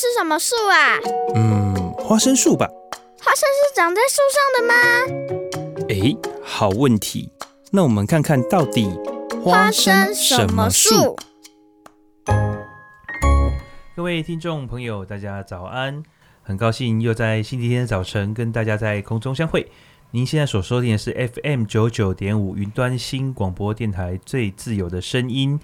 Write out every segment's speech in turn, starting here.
是什么树啊？嗯，花生树吧。花生是长在树上的吗？诶，好问题。那我们看看到底花生什么树？各位听众朋友，大家早安！很高兴又在星期天的早晨跟大家在空中相会。您现在所收听的是 FM 九九点五云端新广播电台最自由的声音。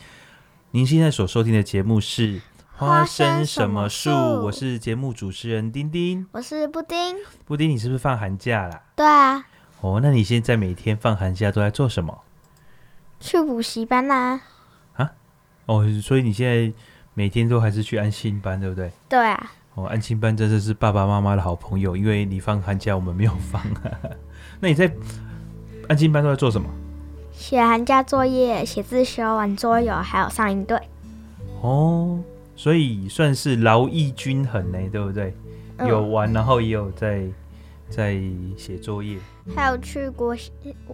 您现在所收听的节目是《花生什么树》，我是节目主持人丁丁，我是布丁。布丁，你是不是放寒假啦？对啊。哦，那你现在每天放寒假都在做什么？去补习班啦。啊？哦，所以你现在每天都还是去安心班，对不对？对啊。哦，安心班真的是爸爸妈妈的好朋友，因为你放寒假，我们没有放。那你在安心班都在做什么？写寒假作业、写自修、玩桌游，还有上营队。哦，所以算是劳逸均衡呢，对不对？嗯、有玩，然后也有在在写作业，还有去国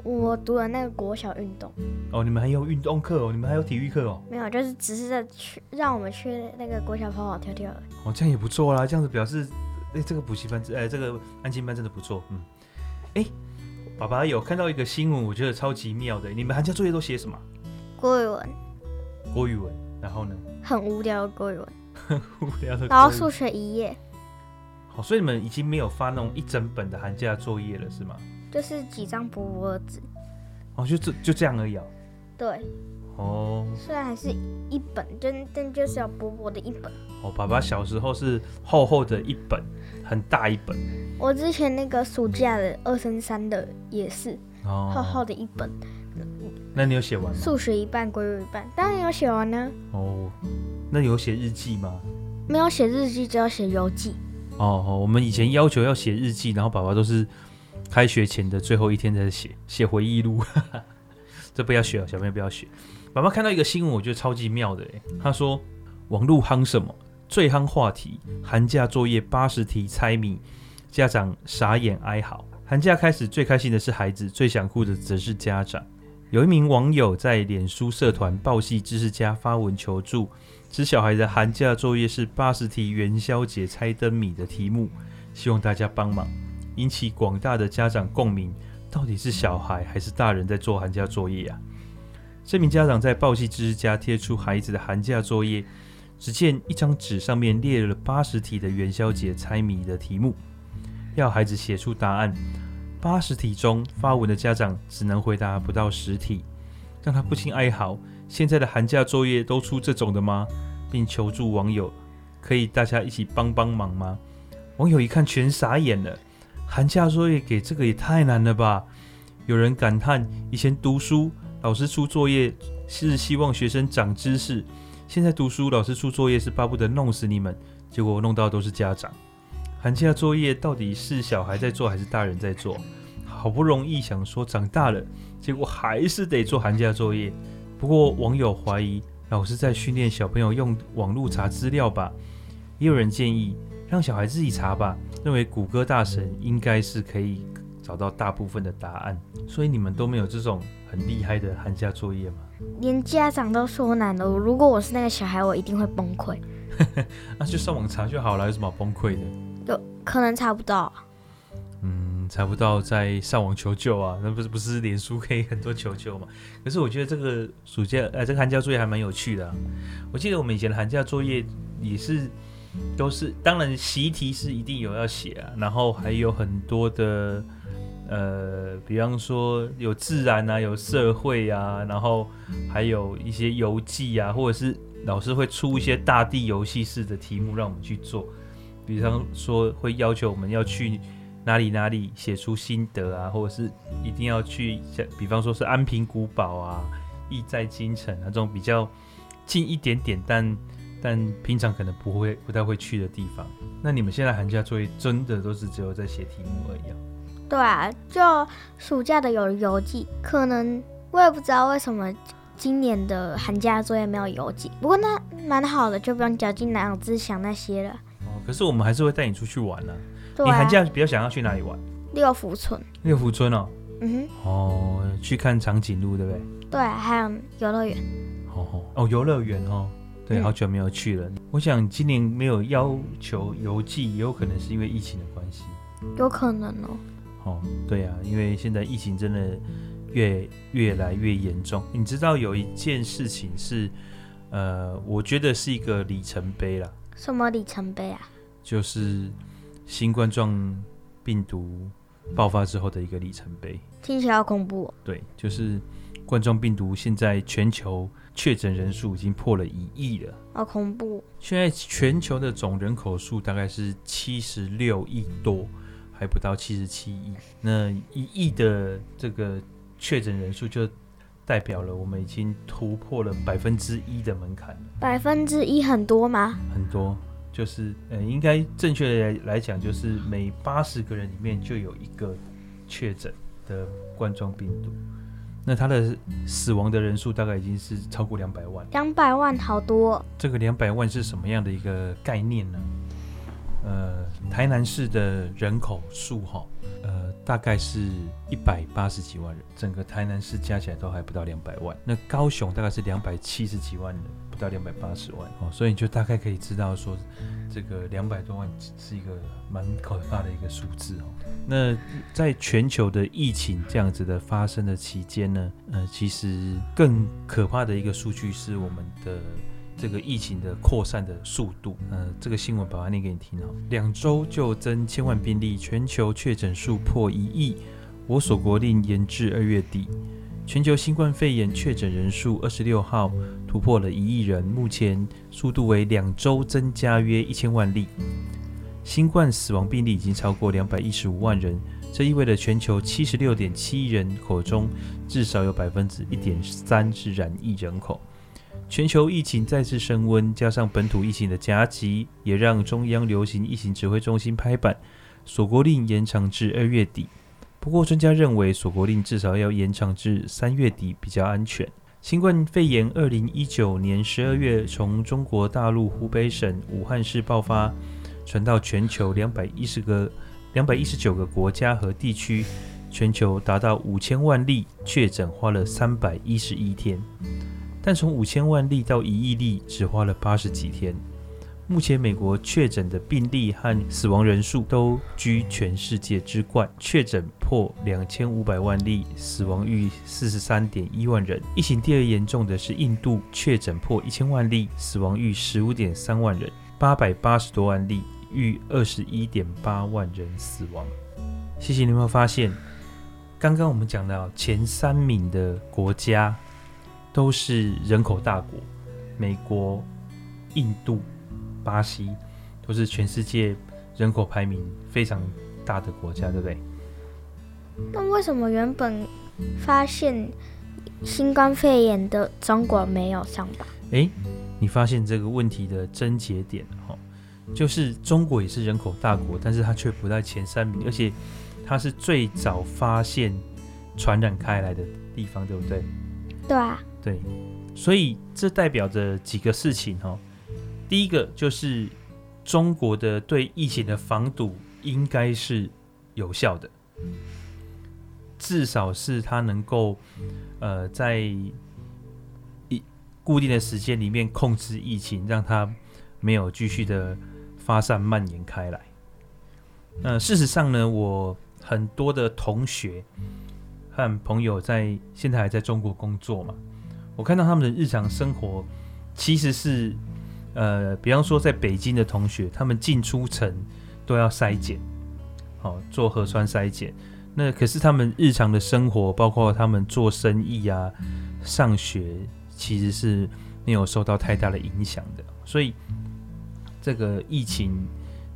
我读的那个国小运动。哦，你们还有运动课哦？你们还有体育课哦？没有，就是只是在去让我们去那个国小跑跑跳跳。哦，这样也不错啦，这样子表示，哎，这个补习班，哎，这个安静班真的不错，嗯，哎。爸爸有看到一个新闻，我觉得超级妙的。你们寒假作业都写什么？国语文。国语文，然后呢？很无聊的国语文。很无聊的。然后数学一页。好，所以你们已经没有发那种一整本的寒假作业了，是吗？就是几张薄薄的纸。哦，就这就这样而已啊。对。哦。虽然还是一本，但但就是要薄薄的一本。哦，爸爸小时候是厚厚的一本，很大一本。我之前那个暑假的二升三的也是厚厚的一本。哦、那你有写完吗？数学一半，国语一半，当然有写完呢。哦，那有写日记吗？没有写日记，只要写游记。哦哦，我们以前要求要写日记，然后爸爸都是开学前的最后一天才写，写回忆录。这不要学，小朋友不要学。爸爸看到一个新闻，我觉得超级妙的，他说网络夯什么？最夯话题，寒假作业八十题猜谜。家长傻眼哀嚎。寒假开始，最开心的是孩子，最想哭的则是家长。有一名网友在脸书社团“报系知识家”发文求助，指小孩的寒假作业是八十题元宵节猜灯谜的题目，希望大家帮忙，引起广大的家长共鸣。到底是小孩还是大人在做寒假作业啊？这名家长在“报系知识家”贴出孩子的寒假作业，只见一张纸上面列了八十题的元宵节猜谜的题目。要孩子写出答案，八十题中发文的家长只能回答不到十题，让他不禁哀嚎：现在的寒假作业都出这种的吗？并求助网友，可以大家一起帮帮忙吗？网友一看全傻眼了，寒假作业给这个也太难了吧？有人感叹：以前读书老师出作业是希望学生长知识，现在读书老师出作业是巴不得弄死你们，结果弄到都是家长。寒假作业到底是小孩在做还是大人在做？好不容易想说长大了，结果还是得做寒假作业。不过网友怀疑老师在训练小朋友用网络查资料吧，也有人建议让小孩自己查吧，认为谷歌大神应该是可以找到大部分的答案。所以你们都没有这种很厉害的寒假作业吗？连家长都说难了，如果我是那个小孩，我一定会崩溃。那就上网查就好了，有什么崩溃的？有可能查不到，嗯，查不到在上网求救啊？那不是不是脸书可以很多求救嘛？可是我觉得这个暑假，呃，这个寒假作业还蛮有趣的啊。我记得我们以前的寒假作业也是都是，当然习题是一定有要写啊，然后还有很多的，呃，比方说有自然啊，有社会啊，然后还有一些游记啊，或者是老师会出一些大地游戏式的题目让我们去做。比方说，会要求我们要去哪里哪里写出心得啊，或者是一定要去像，比方说是安平古堡啊、意在京城啊这种比较近一点点，但但平常可能不会不太会去的地方。那你们现在寒假作业真的都是只有在写题目而已啊？对啊，就暑假的有游记，可能我也不知道为什么今年的寒假作业没有游记。不过那蛮好的，就不用绞尽脑汁想那些了。可是我们还是会带你出去玩呢、啊。啊、你寒假比较想要去哪里玩？六福村。六福村哦。嗯哼。哦，去看长颈鹿，对不对？对，还有游乐园。哦哦，游乐园哦。对，嗯好久没有去了。我想今年没有要求邮寄，也有可能是因为疫情的关系。有可能哦。哦，对啊，因为现在疫情真的越越来越严重。你知道有一件事情是，呃，我觉得是一个里程碑啦，什么里程碑啊？就是新冠状病毒爆发之后的一个里程碑。听起来好恐怖哦。对，就是冠状病毒现在全球确诊人数已经破了一亿了。好恐怖。现在全球的总人口数大概是七十六亿多，还不到七十七亿。那一亿的这个确诊人数，就代表了我们已经突破了百分之一的门槛了。百分之一很多吗？很多，就是呃，应该正确的来来讲，就是每八十个人里面就有一个确诊的冠状病毒。那他的死亡的人数大概已经是超过两百万。两百万好多哦。这个两百万是什么样的一个概念呢？呃，台南市的人口数哈，呃，大概是一百八十几万人，整个台南市加起来都还不到两百万。那高雄大概是两百七十几万人，不到两百八十万哦，所以你就大概可以知道说，这个两百多万是一个蛮可怕的一个数字哦。那在全球的疫情这样子的发生的期间呢，呃，其实更可怕的一个数据是我们的。这个疫情的扩散的速度，呃，这个新闻把它念给你听好。两周就增千万病例，全球确诊数破一亿。我所国令延至二月底。全球新冠肺炎确诊人数二十六号突破了一亿人，目前速度为两周增加约一千万例。新冠死亡病例已经超过两百一十五万人，这意味着全球七十六点七亿人口中至少有百分之一点三是染疫人口。全球疫情再次升温，加上本土疫情的夹击，也让中央流行疫情指挥中心拍板，锁国令延长至二月底。不过，专家认为锁国令至少要延长至三月底比较安全。新冠肺炎二零一九年十二月从中国大陆湖北省武汉市爆发，传到全球两百一十个、两百一十九个国家和地区，全球达到五千万例确诊，花了三百一十一天。但从五千万例到一亿例，只花了八十几天。目前美国确诊的病例和死亡人数都居全世界之冠，确诊破两千五百万例，死亡逾四十三点一万人。疫情第二严重的是印度，确诊破一千万例，死亡逾十五点三万人，八百八十多万例，逾二十一点八万人死亡。谢谢你有没有发现，刚刚我们讲到前三名的国家。都是人口大国，美国、印度、巴西都是全世界人口排名非常大的国家，对不对？那为什么原本发现新冠肺炎的中国没有上榜？诶，你发现这个问题的症结点哈，就是中国也是人口大国，但是它却不在前三名，而且它是最早发现传染开来的地方，对不对？对啊。对，所以这代表着几个事情哈。第一个就是中国的对疫情的防堵应该是有效的，至少是它能够呃在一固定的时间里面控制疫情，让它没有继续的发散蔓延开来。呃，事实上呢，我很多的同学和朋友在现在还在中国工作嘛。我看到他们的日常生活，其实是，呃，比方说在北京的同学，他们进出城都要筛检，好、哦、做核酸筛检。那可是他们日常的生活，包括他们做生意啊、上学，其实是没有受到太大的影响的。所以，这个疫情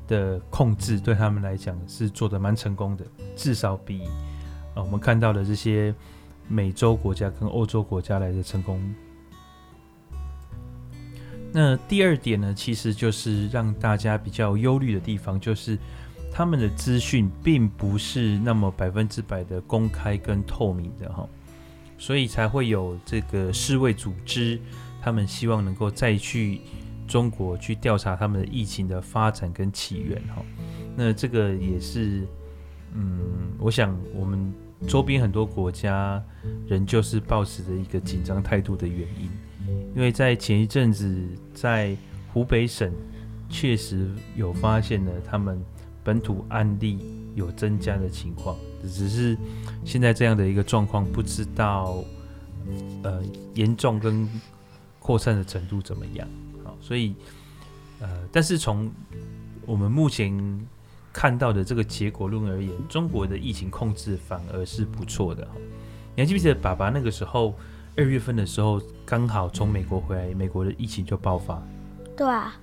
的控制对他们来讲是做得蛮成功的，至少比、呃、我们看到的这些。美洲国家跟欧洲国家来的成功。那第二点呢，其实就是让大家比较忧虑的地方，就是他们的资讯并不是那么百分之百的公开跟透明的哈，所以才会有这个世卫组织，他们希望能够再去中国去调查他们的疫情的发展跟起源哈。那这个也是，嗯，我想我们。周边很多国家仍旧是抱持着一个紧张态度的原因，因为在前一阵子在湖北省确实有发现了他们本土案例有增加的情况，只是现在这样的一个状况不知道呃严重跟扩散的程度怎么样。好，所以呃，但是从我们目前看到的这个结果论而言，中国的疫情控制反而是不错的。你还记不记得爸爸那个时候二月份的时候，刚好从美国回来，美国的疫情就爆发。对啊。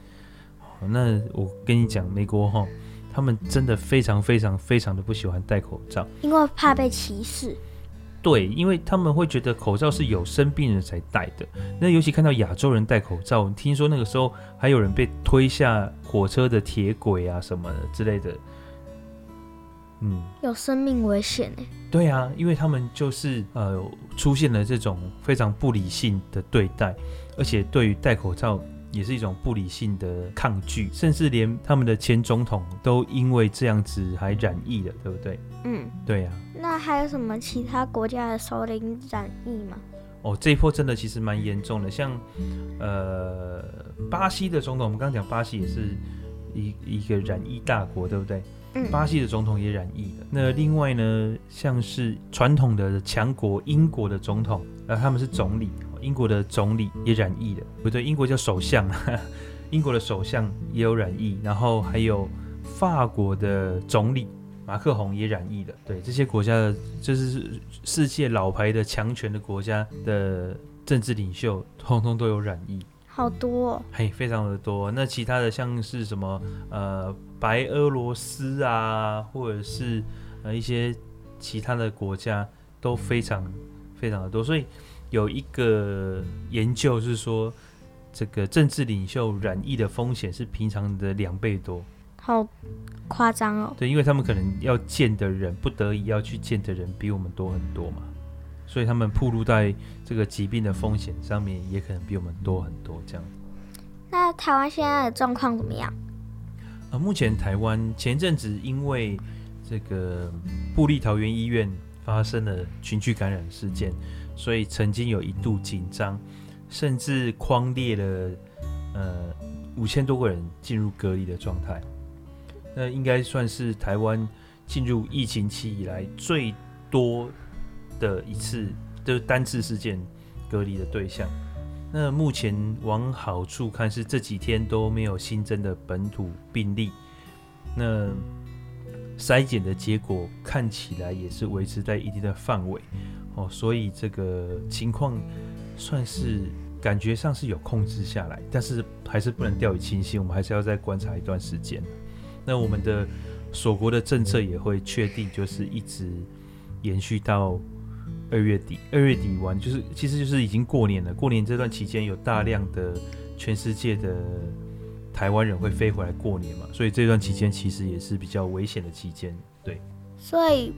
那我跟你讲，美国哈，他们真的非常非常非常的不喜欢戴口罩，因为怕被歧视。对，因为他们会觉得口罩是有生病人才戴的。那尤其看到亚洲人戴口罩，听说那个时候还有人被推下火车的铁轨啊什么的之类的。嗯，有生命危险呢。对啊，因为他们就是呃出现了这种非常不理性的对待，而且对于戴口罩也是一种不理性的抗拒，甚至连他们的前总统都因为这样子还染疫了，对不对？嗯，对呀、啊。那还有什么其他国家的首领染疫吗？哦，这一波真的其实蛮严重的，像呃巴西的总统，我们刚刚讲巴西也是一一个染疫大国，对不对？嗯，巴西的总统也染疫了。那另外呢，像是传统的强国英国的总统，呃，他们是总理，英国的总理也染疫了，不对，英国叫首相，英国的首相也有染疫，然后还有法国的总理。马克宏也染疫了，对这些国家的，就是世界老牌的强权的国家的政治领袖，通通都有染疫，好多哦，嘿，非常的多。那其他的像是什么呃白俄罗斯啊，或者是呃一些其他的国家都非常非常的多。所以有一个研究是说，这个政治领袖染疫的风险是平常的两倍多。好夸张哦！对，因为他们可能要见的人，不得已要去见的人比我们多很多嘛，所以他们暴露在这个疾病的风险上面，也可能比我们多很多。这样。那台湾现在的状况怎么样？呃，目前台湾前阵子因为这个布利桃园医院发生了群聚感染事件，所以曾经有一度紧张，甚至框列了呃五千多个人进入隔离的状态。那应该算是台湾进入疫情期以来最多的一次，就是单次事件隔离的对象。那目前往好处看，是这几天都没有新增的本土病例。那筛检的结果看起来也是维持在一定的范围哦，所以这个情况算是感觉上是有控制下来，但是还是不能掉以轻心，我们还是要再观察一段时间。那我们的锁国的政策也会确定，就是一直延续到二月底。二月底完，就是其实就是已经过年了。过年这段期间，有大量的全世界的台湾人会飞回来过年嘛，所以这段期间其实也是比较危险的期间。对，所以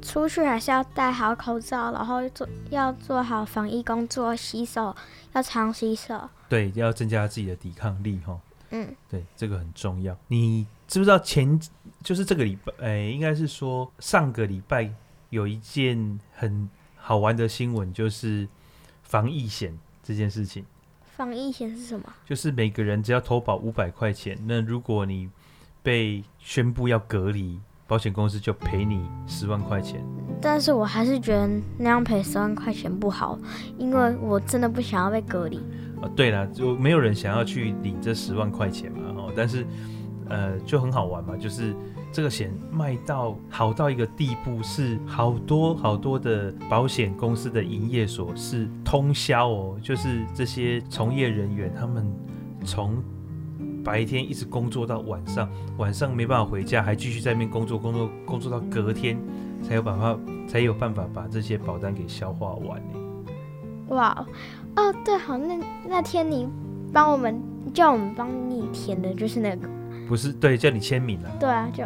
出去还是要戴好口罩，然后做要做好防疫工作，洗手要常洗手。对，要增加自己的抵抗力哈。嗯，对，这个很重要。你知不知道前就是这个礼拜，哎，应该是说上个礼拜有一件很好玩的新闻，就是防疫险这件事情。防疫险是什么？就是每个人只要投保五百块钱，那如果你被宣布要隔离，保险公司就赔你十万块钱。但是我还是觉得那样赔十万块钱不好，因为我真的不想要被隔离。哦，对了，就没有人想要去领这十万块钱嘛，哦，但是，呃，就很好玩嘛，就是这个险卖到好到一个地步，是好多好多的保险公司的营业所是通宵哦，就是这些从业人员他们从白天一直工作到晚上，晚上没办法回家，还继续在那边工作，工作工作到隔天才有办法才有办法把这些保单给消化完。哇。哦，对，好，那那天你帮我们叫我们帮你填的就是那个，不是，对，叫你签名啊。对啊，就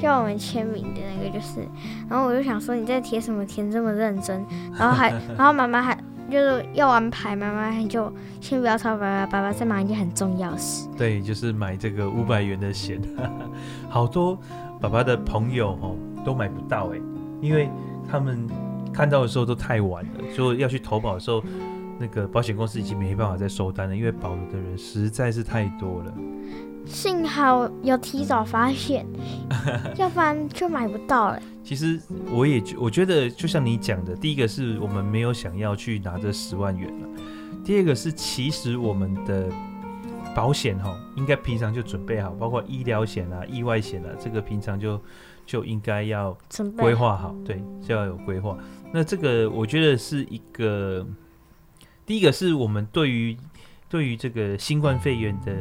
叫我们签名的那个就是，然后我就想说你在填什么，填这么认真，然后还，然后妈妈还就是要完牌，妈妈还就先不要吵，爸爸爸爸在忙一件很重要事。对，就是买这个五百元的鞋，好多爸爸的朋友哦都买不到哎，因为他们看到的时候都太晚了，所以要去投保的时候。那个保险公司已经没办法再收单了，因为保的人实在是太多了。幸好有提早发现，要不然就买不到了。其实我也我觉得，就像你讲的，第一个是我们没有想要去拿这十万元了，第二个是其实我们的保险哈，应该平常就准备好，包括医疗险啊、意外险啊，这个平常就就应该要规划好，对，就要有规划。那这个我觉得是一个，第一个是我们对于对于这个新冠肺炎的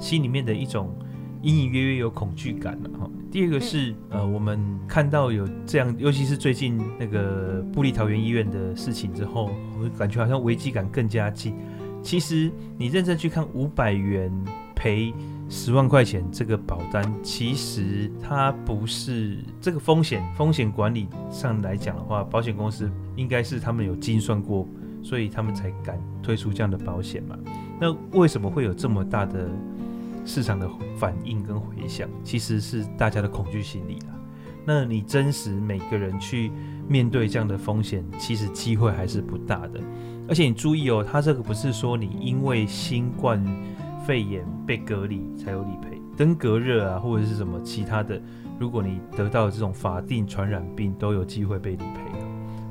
心里面的一种。隐隐约约有恐惧感了哈。第二个是呃，我们看到有这样，尤其是最近那个布利桃园医院的事情之后，我感觉好像危机感更加近。其实你认真去看五百元赔十万块钱这个保单，其实它不是这个风险风险管理上来讲的话，保险公司应该是他们有精算过，所以他们才敢推出这样的保险嘛。那为什么会有这么大的？市场的反应跟回响，其实是大家的恐惧心理啦。那你真实每个人去面对这样的风险，其实机会还是不大的。而且你注意哦，它这个不是说你因为新冠肺炎被隔离才有理赔，登革热啊或者是什么其他的，如果你得到这种法定传染病，都有机会被理赔。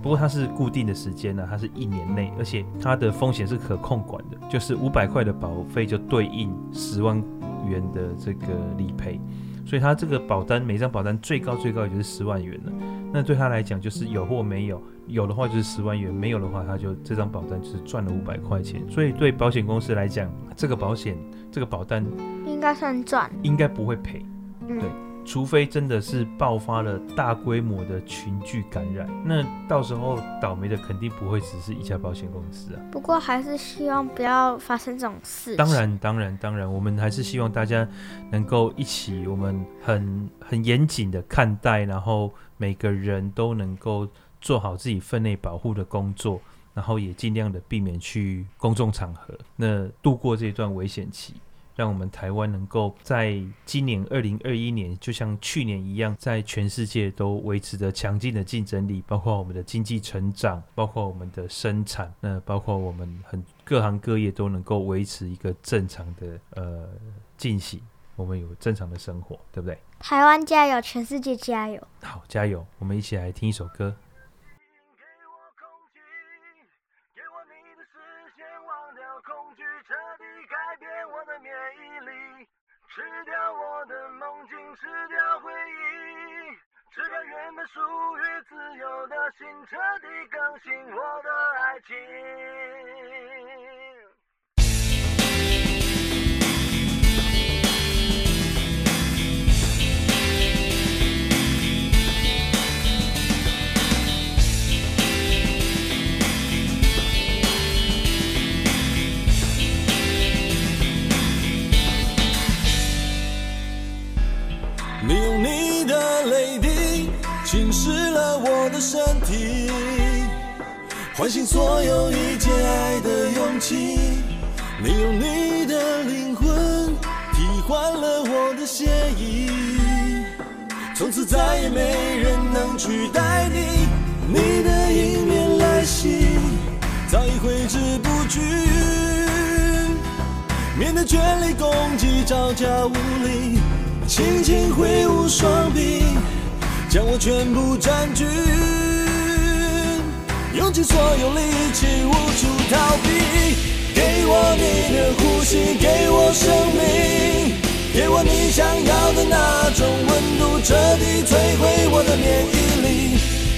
不过它是固定的时间呢，它是一年内，而且它的风险是可控管的，就是五百块的保费就对应十万元的这个理赔，所以他这个保单每张保单最高最高也就是十万元了。那对他来讲就是有或没有，有的话就是十万元，没有的话他就这张保单就是赚了五百块钱。所以对保险公司来讲，这个保险这个保单应该算赚，应该不会赔，嗯、对。除非真的是爆发了大规模的群聚感染，那到时候倒霉的肯定不会只是一家保险公司啊。不过还是希望不要发生这种事。当然，当然，当然，我们还是希望大家能够一起，我们很很严谨的看待，然后每个人都能够做好自己分内保护的工作，然后也尽量的避免去公众场合，那度过这段危险期。让我们台湾能够在今年二零二一年，就像去年一样，在全世界都维持着强劲的竞争力，包括我们的经济成长，包括我们的生产，那包括我们很各行各业都能够维持一个正常的呃进行，我们有正常的生活，对不对？台湾加油，全世界加油！好，加油！我们一起来听一首歌。梦境，吃掉回忆，吃掉原本属于自由的心，彻底更新我的爱情。泪滴侵蚀了我的身体。唤醒所有遇见爱的勇气，你用你的灵魂替换了我的血液，从此再也没人能取代你。你的迎面来袭早已挥之不去，面对全力攻击招架无力，轻轻挥舞双臂。将我全部占据，用尽所有力气，无处逃避。给我你的呼吸，给我生命，给我你想要的那种温度，彻底摧毁我的免疫力，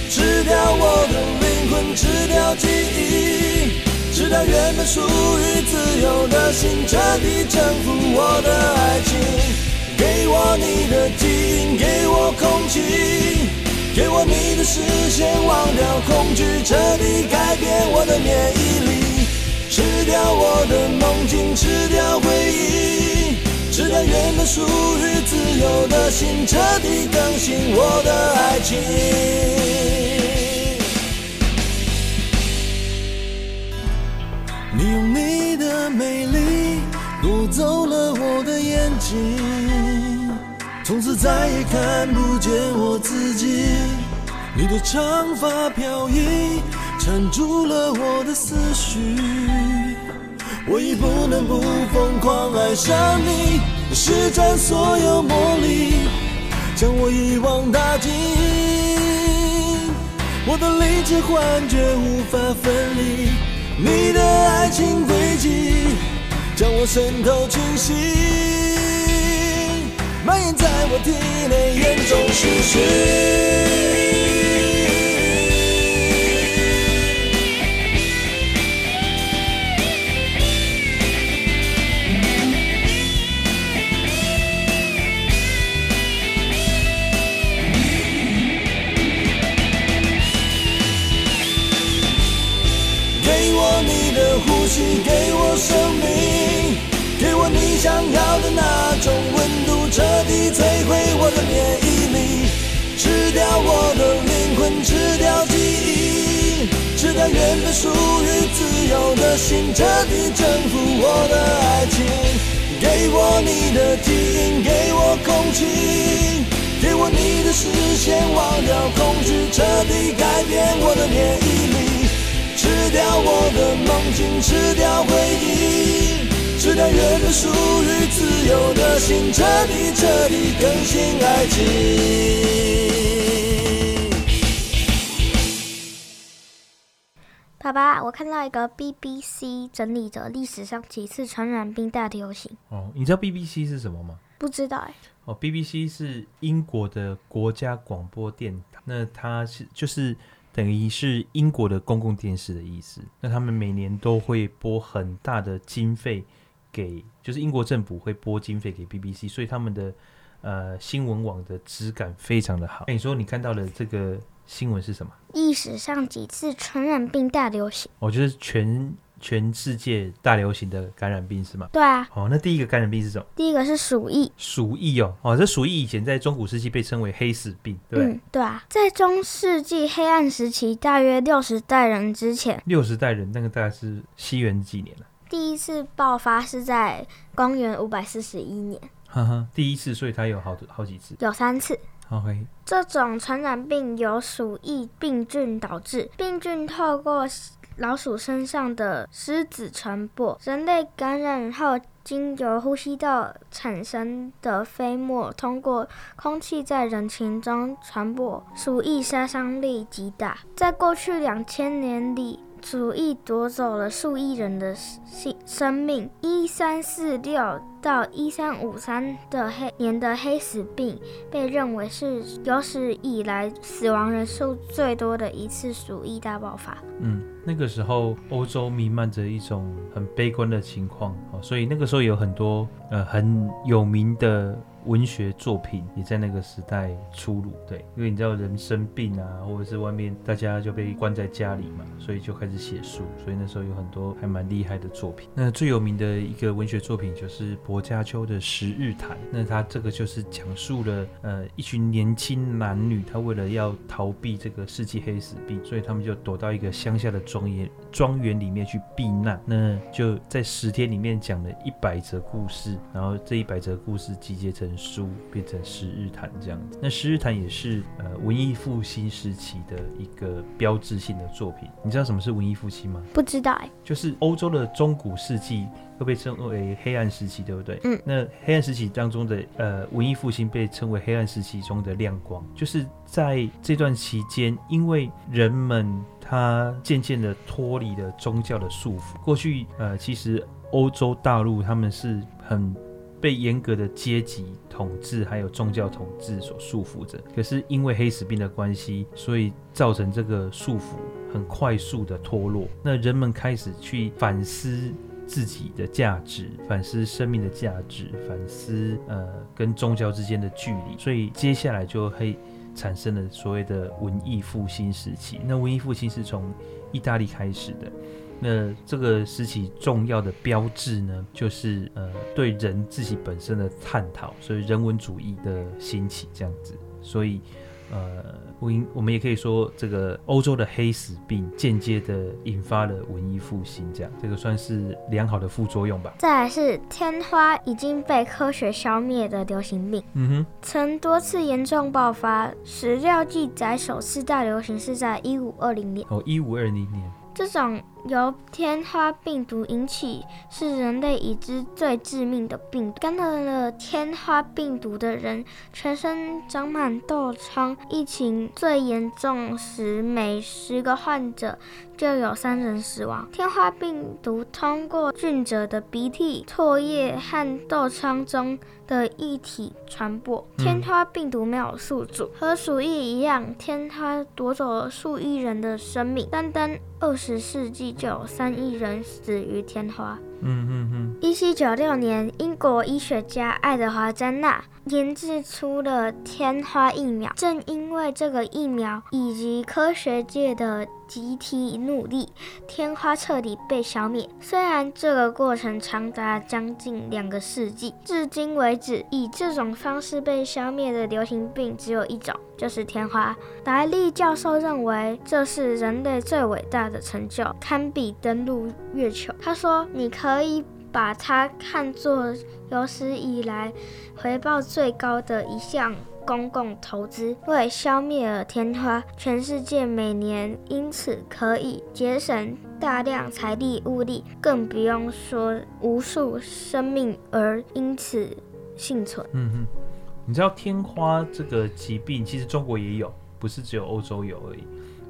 吃掉我的灵魂，吃掉记忆，吃掉原本属于自由的心，彻底征服我的爱情。给我你的基因，给我空气，给我你的视线，忘掉恐惧，彻底改变我的免疫力，吃掉我的梦境，吃掉回忆，吃掉原本属于自由的心，彻底更新我的爱情。你用你的美丽夺走了我的眼睛。再也看不见我自己，你的长发飘逸，缠住了我的思绪，我已不能不疯狂爱上你，施展所有魔力，将我一网打尽。我的理智幻觉无法分离，你的爱情轨迹将我渗透清晰，蔓延在我体内，严重失去。给我生命，给我你想要的那种温度，彻底摧毁我的免疫力，吃掉我的灵魂，吃掉记忆，吃掉原本属于自由的心，彻底征服我的爱情。给我你的基因，给我空气，给我你的视线，忘掉恐惧，彻底改变我的免疫力。吃掉我的梦境，吃掉回忆，原本属于自由的心，彻底彻底更新爱情。爸爸，我看到一个 BBC 整理着历史上几次传染病大流行。哦，你知道 BBC 是什么吗？不知道哎。哦，BBC 是英国的国家广播电台，那它是就是。等于是英国的公共电视的意思。那他们每年都会拨很大的经费给，就是英国政府会拨经费给 BBC，所以他们的呃新闻网的质感非常的好。那你说你看到的这个新闻是什么？历史上几次传染病大流行？哦，就是全。全世界大流行的感染病是吗？对啊。哦，那第一个感染病是什么？第一个是鼠疫。鼠疫哦，哦，这鼠疫以前在中古世纪被称为黑死病，对不对？嗯，对啊。在中世纪黑暗时期，大约六十代人之前。六十代人，那个大概是西元几年了？第一次爆发是在公元五百四十一年。哈哈，第一次，所以它有好多好几次。有三次。OK。这种传染病由鼠疫病菌导致，病菌透过。老鼠身上的虱子传播，人类感染后，经由呼吸道产生的飞沫通过空气在人群中传播。鼠疫杀伤力极大，在过去两千年里。鼠疫夺走了数亿人的性生命。一三四六到一三五三的黑年的黑死病被认为是有史以来死亡人数最多的一次鼠疫大爆发。嗯，那个时候欧洲弥漫着一种很悲观的情况，所以那个时候有很多呃很有名的。文学作品也在那个时代出炉，对，因为你知道人生病啊，或者是外面大家就被关在家里嘛，所以就开始写书，所以那时候有很多还蛮厉害的作品。那最有名的一个文学作品就是薄伽丘的《十日谈》，那他这个就是讲述了呃一群年轻男女，他为了要逃避这个世纪黑死病，所以他们就躲到一个乡下的庄园庄园里面去避难。那就在十天里面讲了一百则故事，然后这一百则故事集结成。书变成《十日谈》这样子，那《十日谈》也是呃文艺复兴时期的一个标志性的作品。你知道什么是文艺复兴吗？不知道哎，就是欧洲的中古世纪会被称为黑暗时期，对不对？嗯，那黑暗时期当中的呃文艺复兴被称为黑暗时期中的亮光，就是在这段期间，因为人们他渐渐的脱离了宗教的束缚。过去呃，其实欧洲大陆他们是很。被严格的阶级统治还有宗教统治所束缚着，可是因为黑死病的关系，所以造成这个束缚很快速的脱落。那人们开始去反思自己的价值，反思生命的价值，反思呃跟宗教之间的距离，所以接下来就会产生了所谓的文艺复兴时期。那文艺复兴是从意大利开始的。那这个时期重要的标志呢，就是呃对人自己本身的探讨，所以人文主义的兴起这样子。所以呃，我我们也可以说，这个欧洲的黑死病间接的引发了文艺复兴，这样这个算是良好的副作用吧。再来是天花已经被科学消灭的流行病，嗯哼，曾多次严重爆发。史料记载，首次大流行是在一五二零年。哦，一五二零年。这种由天花病毒引起，是人类已知最致命的病毒。感染了天花病毒的人，全身长满痘疮，疫情最严重时，每十个患者就有三人死亡。天花病毒通过菌者的鼻涕、唾液和痘疮中的液体传播。天花病毒没有宿主，和鼠疫一样，天花夺走了数亿人的生命。单单二十世纪就有三亿人死于天花。嗯嗯嗯。一七九六年，英国医学家爱德华·詹纳研制出了天花疫苗。正因为这个疫苗以及科学界的集体努力，天花彻底被消灭。虽然这个过程长达将近两个世纪，至今为止，以这种方式被消灭的流行病只有一种，就是天花。莱利教授认为这是人类最伟大的成就，堪比登陆月球。他说：“你看可以。”把它看作有史以来回报最高的一项公共投资。为消灭了天花，全世界每年因此可以节省大量财力物力，更不用说无数生命而因此幸存。嗯哼，你知道天花这个疾病，其实中国也有，不是只有欧洲有而已。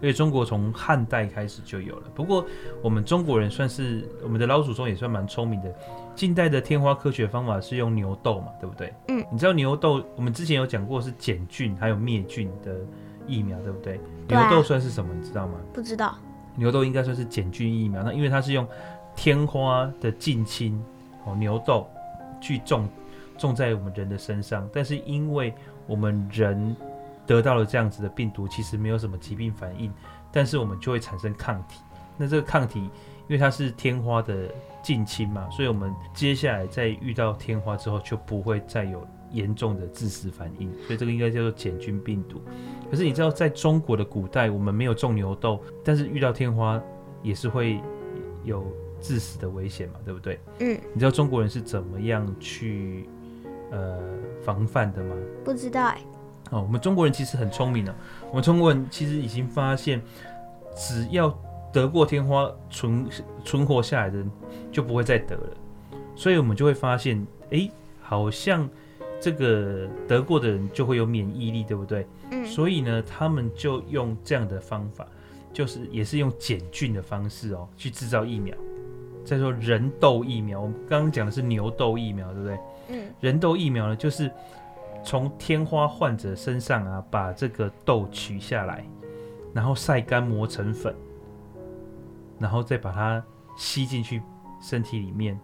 因为中国从汉代开始就有了，不过我们中国人算是我们的老祖宗也算蛮聪明的。近代的天花科学方法是用牛痘嘛，对不对？嗯，你知道牛痘，我们之前有讲过是减菌还有灭菌的疫苗，对不对？对啊。牛痘算是什么？你知道吗？不知道。牛痘应该算是减菌疫苗，那因为它是用天花的近亲哦牛痘去种种在我们人的身上，但是因为我们人。得到了这样子的病毒，其实没有什么疾病反应，但是我们就会产生抗体。那这个抗体，因为它是天花的近亲嘛，所以我们接下来在遇到天花之后，就不会再有严重的致死反应。所以这个应该叫做减菌病毒。可是你知道，在中国的古代，我们没有种牛痘，但是遇到天花也是会有致死的危险嘛，对不对？嗯。你知道中国人是怎么样去呃防范的吗？不知道哎。哦，我们中国人其实很聪明的。我们中国人其实已经发现，只要得过天花存存活下来的人，就不会再得了。所以我们就会发现，哎，好像这个得过的人就会有免疫力，对不对？嗯。所以呢，他们就用这样的方法，就是也是用减菌的方式哦，去制造疫苗。再说人痘疫苗，我们刚刚讲的是牛痘疫苗，对不对？嗯。人痘疫苗呢，就是。从天花患者身上啊，把这个痘取下来，然后晒干磨成粉，然后再把它吸进去身体里面。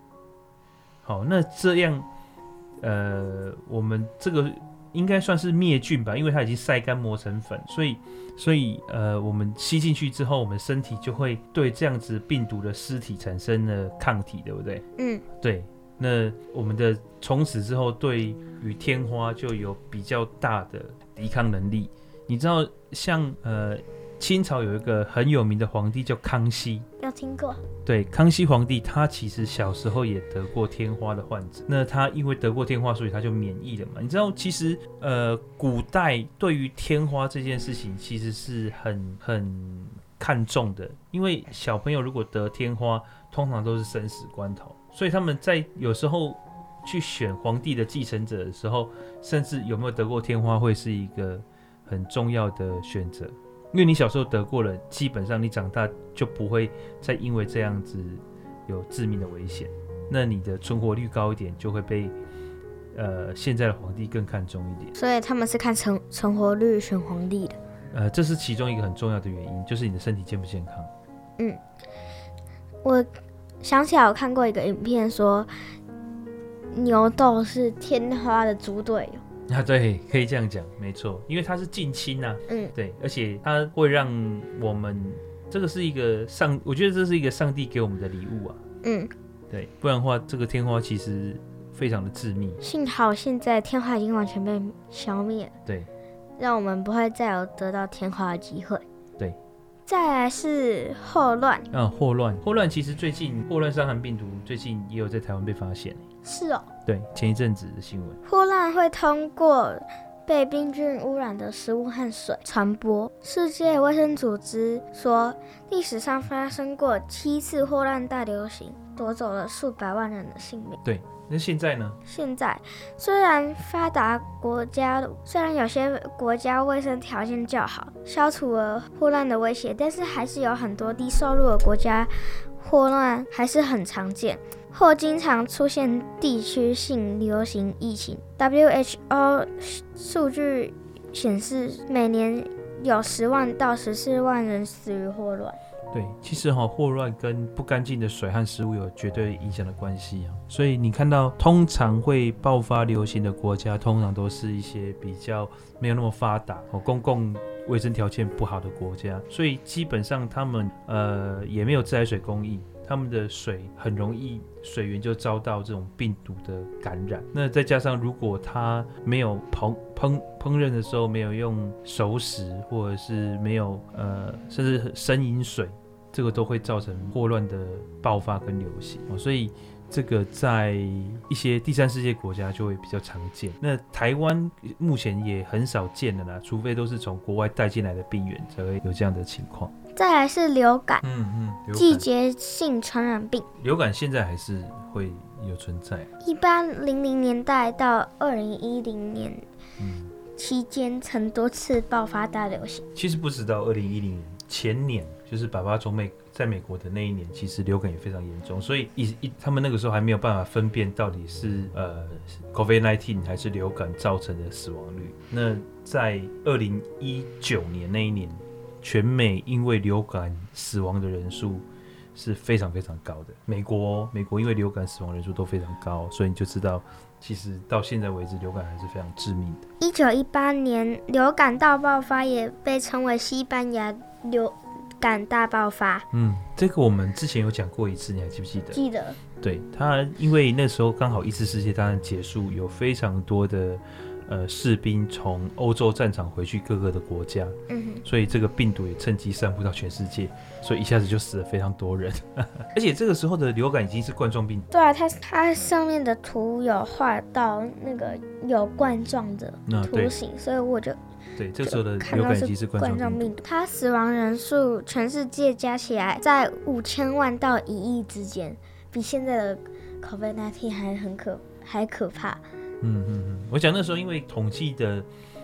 好，那这样，呃，我们这个应该算是灭菌吧，因为它已经晒干磨成粉，所以，所以，呃，我们吸进去之后，我们身体就会对这样子病毒的尸体产生了抗体，对不对？嗯，对。那我们的从此之后，对于天花就有比较大的抵抗能力。你知道，像呃清朝有一个很有名的皇帝叫康熙，有听过？对，康熙皇帝他其实小时候也得过天花的患者。那他因为得过天花，所以他就免疫了嘛。你知道，其实呃古代对于天花这件事情其实是很很看重的，因为小朋友如果得天花，通常都是生死关头。所以他们在有时候去选皇帝的继承者的时候，甚至有没有得过天花会是一个很重要的选择。因为你小时候得过了，基本上你长大就不会再因为这样子有致命的危险。那你的存活率高一点，就会被呃现在的皇帝更看重一点。所以他们是看存存活率选皇帝的。呃，这是其中一个很重要的原因，就是你的身体健不健康。嗯，我。想起来，我看过一个影片，说牛痘是天花的猪队友。啊，对，可以这样讲，没错，因为它是近亲呐，嗯，对，而且它会让我们，这个是一个上，我觉得这是一个上帝给我们的礼物啊，嗯，对，不然的话，这个天花其实非常的致命。幸好现在天花已经完全被消灭了，对，让我们不会再有得到天花的机会。对，再来是霍乱。嗯，霍乱，霍乱其实最近霍乱伤寒病毒最近也有在台湾被发现。是哦。对，前一阵子的新闻。霍乱会通过。被病菌污染的食物和水传播。世界卫生组织说，历史上发生过七次霍乱大流行，夺走了数百万人的性命。对，那现在呢？现在虽然发达国家，虽然有些国家卫生条件较好，消除了霍乱的威胁，但是还是有很多低收入的国家，霍乱还是很常见。或经常出现地区性流行疫情。WHO 数据显示，每年有十万到十四万人死于霍乱。对，其实哈，霍乱跟不干净的水和食物有绝对影响的关系啊。所以你看到，通常会爆发流行的国家，通常都是一些比较没有那么发达哦，公共卫生条件不好的国家。所以基本上他们呃也没有自来水供应。他们的水很容易水源就遭到这种病毒的感染。那再加上如果他没有烹烹烹饪的时候没有用熟食，或者是没有呃甚至生饮水，这个都会造成霍乱的爆发跟流行。所以这个在一些第三世界国家就会比较常见。那台湾目前也很少见了啦，除非都是从国外带进来的病源才会有这样的情况。再来是流感，嗯嗯，季节性传染病。流感现在还是会有存在。一般零零年代到二零一零年期间，曾多次爆发大流行。其实不止到二零一零年，前年就是爸爸从美在美国的那一年，其实流感也非常严重。所以一一他们那个时候还没有办法分辨到底是呃 COVID-19 还是流感造成的死亡率。那在二零一九年那一年。全美因为流感死亡的人数是非常非常高的。美国，美国因为流感死亡人数都非常高，所以你就知道，其实到现在为止，流感还是非常致命的。一九一八年流感大爆发也被称为西班牙流感大爆发。嗯，这个我们之前有讲过一次，你还记不记得？记得。对，他，因为那时候刚好一次世界大战结束，有非常多的。呃，士兵从欧洲战场回去各个的国家，嗯，所以这个病毒也趁机散布到全世界，所以一下子就死了非常多人，而且这个时候的流感已经是冠状病毒。对啊，它它上面的图有画到那个有冠状的图形，所以我就对这时候的流感是冠状病毒。它死亡人数全世界加起来在五千万到一亿之间，比现在的 COVID-19 还很可还可怕。嗯嗯嗯，我想那时候因为统计的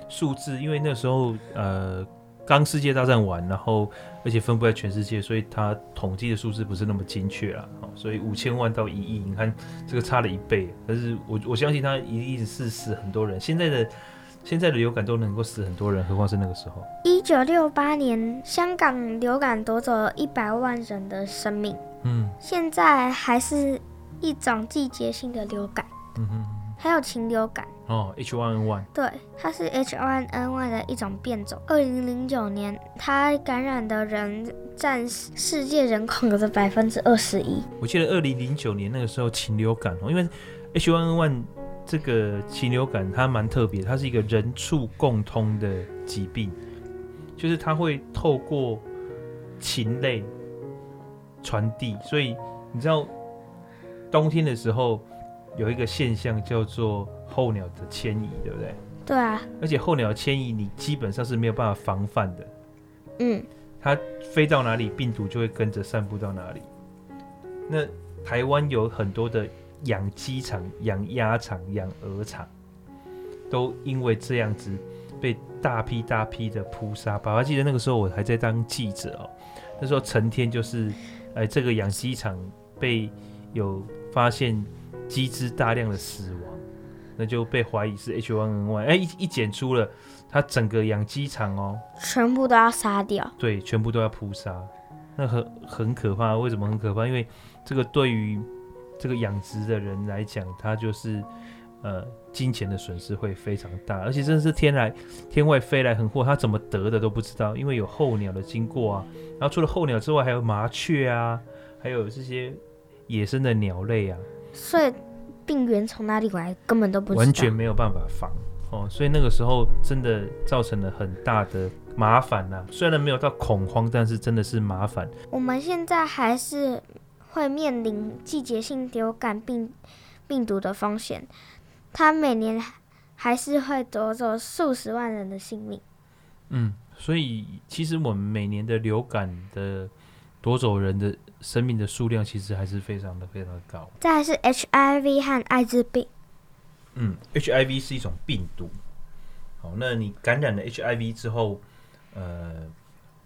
数字，因为那时候呃刚世界大战完，然后而且分布在全世界，所以它统计的数字不是那么精确了。所以五千万到一亿，你看这个差了一倍。但是我我相信它一定是死很多人。现在的现在的流感都能够死很多人，何况是那个时候。一九六八年，香港流感夺走了一百万人的生命。嗯，现在还是一种季节性的流感。嗯哼。还有禽流感哦，H1N1，对，它是 H1N1 的一种变种。二零零九年，它感染的人占世界人口的百分之二十一。我记得二零零九年那个时候禽流感哦，因为 H1N1 这个禽流感它蛮特别，它是一个人畜共通的疾病，就是它会透过禽类传递，所以你知道冬天的时候。有一个现象叫做候鸟的迁移，对不对？对啊。而且候鸟迁移，你基本上是没有办法防范的。嗯。它飞到哪里，病毒就会跟着散布到哪里。那台湾有很多的养鸡场、养鸭场、养鹅场，都因为这样子被大批大批的扑杀。爸爸记得那个时候我还在当记者哦，那时候成天就是，哎，这个养鸡场被有发现。鸡只大量的死亡，那就被怀疑是 H1N1。哎，一一检出了，它整个养鸡场哦，全部都要杀掉。对，全部都要扑杀，那很很可怕。为什么很可怕？因为这个对于这个养殖的人来讲，他就是呃金钱的损失会非常大，而且真的是天来天外飞来横祸，他怎么得的都不知道，因为有候鸟的经过啊。然后除了候鸟之外，还有麻雀啊，还有这些野生的鸟类啊。所以病源从哪里来，根本都不知道，完全没有办法防哦，所以那个时候真的造成了很大的麻烦呐、啊。虽然没有到恐慌，但是真的是麻烦。我们现在还是会面临季节性流感病病毒的风险，它每年还是会夺走数十万人的性命。嗯，所以其实我们每年的流感的夺走人的生命的数量，其实还是非常的非常的高。再来是 HIV 和艾滋病。嗯，HIV 是一种病毒。好，那你感染了 HIV 之后，呃，